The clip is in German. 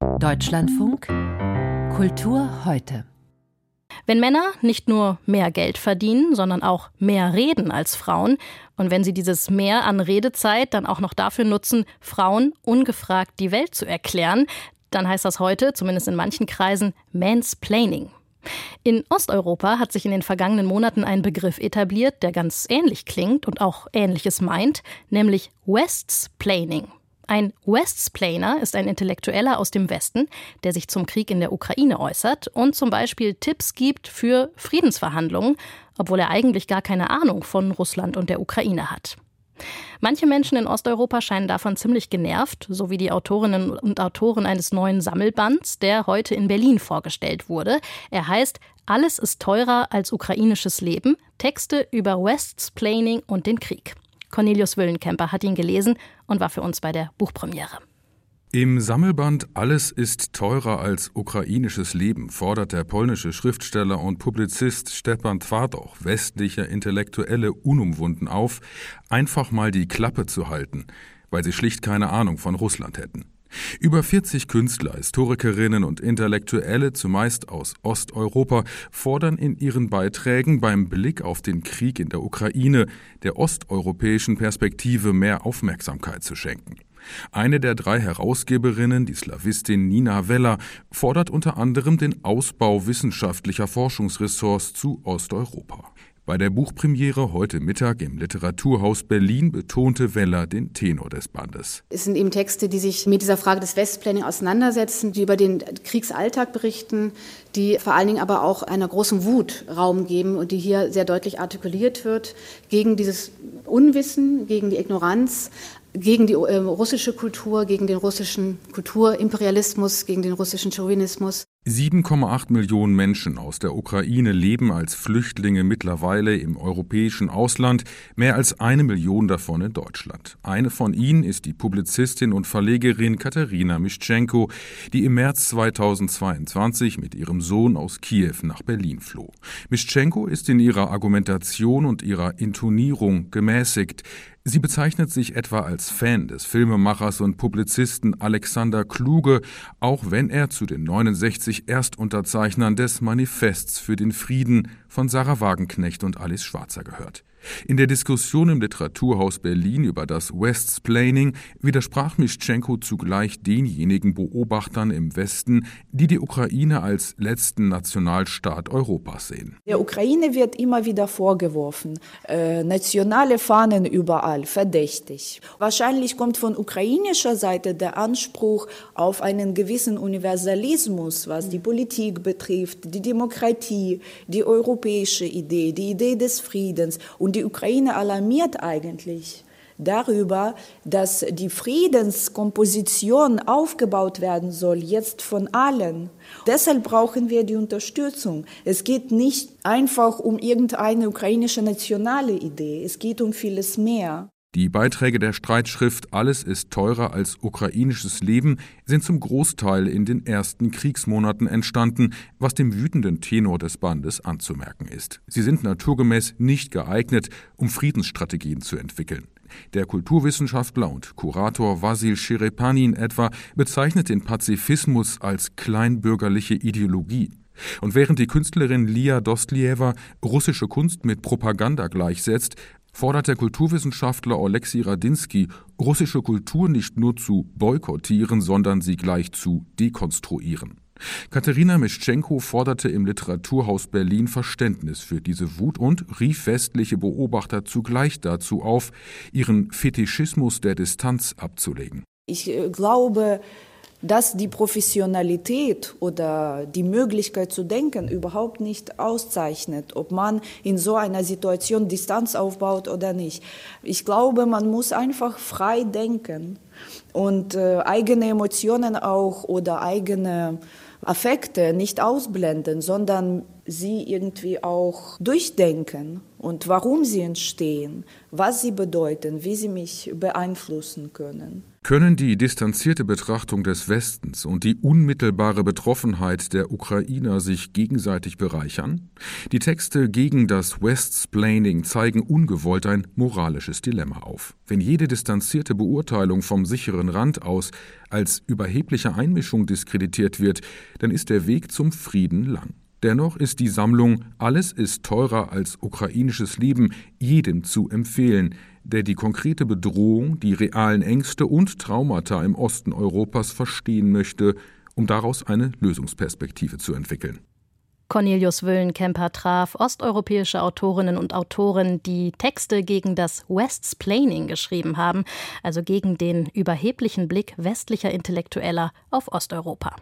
Deutschlandfunk Kultur heute. Wenn Männer nicht nur mehr Geld verdienen, sondern auch mehr reden als Frauen und wenn sie dieses Mehr an Redezeit dann auch noch dafür nutzen, Frauen ungefragt die Welt zu erklären, dann heißt das heute, zumindest in manchen Kreisen, Mansplaining. In Osteuropa hat sich in den vergangenen Monaten ein Begriff etabliert, der ganz ähnlich klingt und auch Ähnliches meint, nämlich Westsplaining. Ein Westsplainer ist ein Intellektueller aus dem Westen, der sich zum Krieg in der Ukraine äußert und zum Beispiel Tipps gibt für Friedensverhandlungen, obwohl er eigentlich gar keine Ahnung von Russland und der Ukraine hat. Manche Menschen in Osteuropa scheinen davon ziemlich genervt, so wie die Autorinnen und Autoren eines neuen Sammelbands, der heute in Berlin vorgestellt wurde. Er heißt Alles ist teurer als ukrainisches Leben, Texte über Westsplaining und den Krieg. Cornelius Wüllenkemper hat ihn gelesen und war für uns bei der Buchpremiere. Im Sammelband Alles ist teurer als ukrainisches Leben fordert der polnische Schriftsteller und Publizist Stepan Twardoch westliche Intellektuelle unumwunden auf, einfach mal die Klappe zu halten, weil sie schlicht keine Ahnung von Russland hätten. Über 40 Künstler, Historikerinnen und Intellektuelle, zumeist aus Osteuropa, fordern in ihren Beiträgen beim Blick auf den Krieg in der Ukraine der osteuropäischen Perspektive mehr Aufmerksamkeit zu schenken. Eine der drei Herausgeberinnen, die Slawistin Nina Weller, fordert unter anderem den Ausbau wissenschaftlicher Forschungsressorts zu Osteuropa. Bei der Buchpremiere heute Mittag im Literaturhaus Berlin betonte Weller den Tenor des Bandes. Es sind eben Texte, die sich mit dieser Frage des Westplanning auseinandersetzen, die über den Kriegsalltag berichten, die vor allen Dingen aber auch einer großen Wut Raum geben und die hier sehr deutlich artikuliert wird gegen dieses Unwissen, gegen die Ignoranz, gegen die äh, russische Kultur, gegen den russischen Kulturimperialismus, gegen den russischen Chauvinismus. 7,8 Millionen Menschen aus der Ukraine leben als Flüchtlinge mittlerweile im europäischen Ausland, mehr als eine Million davon in Deutschland. Eine von ihnen ist die Publizistin und Verlegerin Katharina Mischenko, die im März 2022 mit ihrem Sohn aus Kiew nach Berlin floh. Mischenko ist in ihrer Argumentation und ihrer Intonierung gemäßigt. Sie bezeichnet sich etwa als Fan des Filmemachers und Publizisten Alexander Kluge, auch wenn er zu den 69 Erstunterzeichnern des Manifests für den Frieden von Sarah Wagenknecht und Alice Schwarzer gehört. In der Diskussion im Literaturhaus Berlin über das Westsplaining widersprach Mischenko zugleich denjenigen Beobachtern im Westen, die die Ukraine als letzten Nationalstaat Europas sehen. Der Ukraine wird immer wieder vorgeworfen, äh, nationale Fahnen überall, verdächtig. Wahrscheinlich kommt von ukrainischer Seite der Anspruch auf einen gewissen Universalismus, was die Politik betrifft, die Demokratie, die europäische Idee, die Idee des Friedens und die Ukraine alarmiert eigentlich darüber, dass die Friedenskomposition aufgebaut werden soll, jetzt von allen. Deshalb brauchen wir die Unterstützung. Es geht nicht einfach um irgendeine ukrainische nationale Idee, es geht um vieles mehr. Die Beiträge der Streitschrift Alles ist teurer als ukrainisches Leben sind zum Großteil in den ersten Kriegsmonaten entstanden, was dem wütenden Tenor des Bandes anzumerken ist. Sie sind naturgemäß nicht geeignet, um Friedensstrategien zu entwickeln. Der Kulturwissenschaftler und Kurator Vasil Sherepanin etwa bezeichnet den Pazifismus als kleinbürgerliche Ideologie. Und während die Künstlerin Lia Dostlieva russische Kunst mit Propaganda gleichsetzt, fordert der Kulturwissenschaftler Oleksiy Radinsky, russische Kultur nicht nur zu boykottieren, sondern sie gleich zu dekonstruieren. Katharina Mischenko forderte im Literaturhaus Berlin Verständnis für diese Wut und rief westliche Beobachter zugleich dazu auf, ihren Fetischismus der Distanz abzulegen. Ich äh, glaube, dass die Professionalität oder die Möglichkeit zu denken überhaupt nicht auszeichnet, ob man in so einer Situation Distanz aufbaut oder nicht. Ich glaube, man muss einfach frei denken und äh, eigene Emotionen auch oder eigene Affekte nicht ausblenden, sondern sie irgendwie auch durchdenken und warum sie entstehen, was sie bedeuten, wie sie mich beeinflussen können. Können die distanzierte Betrachtung des Westens und die unmittelbare Betroffenheit der Ukrainer sich gegenseitig bereichern? Die Texte gegen das Westsplaining zeigen ungewollt ein moralisches Dilemma auf. Wenn jede distanzierte Beurteilung vom sicheren Rand aus als überhebliche Einmischung diskreditiert wird, dann ist der Weg zum Frieden lang. Dennoch ist die Sammlung Alles ist teurer als ukrainisches Leben jedem zu empfehlen, der die konkrete Bedrohung, die realen Ängste und Traumata im Osten Europas verstehen möchte, um daraus eine Lösungsperspektive zu entwickeln. Cornelius Wüllenkemper traf osteuropäische Autorinnen und Autoren, die Texte gegen das Westsplaining geschrieben haben, also gegen den überheblichen Blick westlicher Intellektueller auf Osteuropa.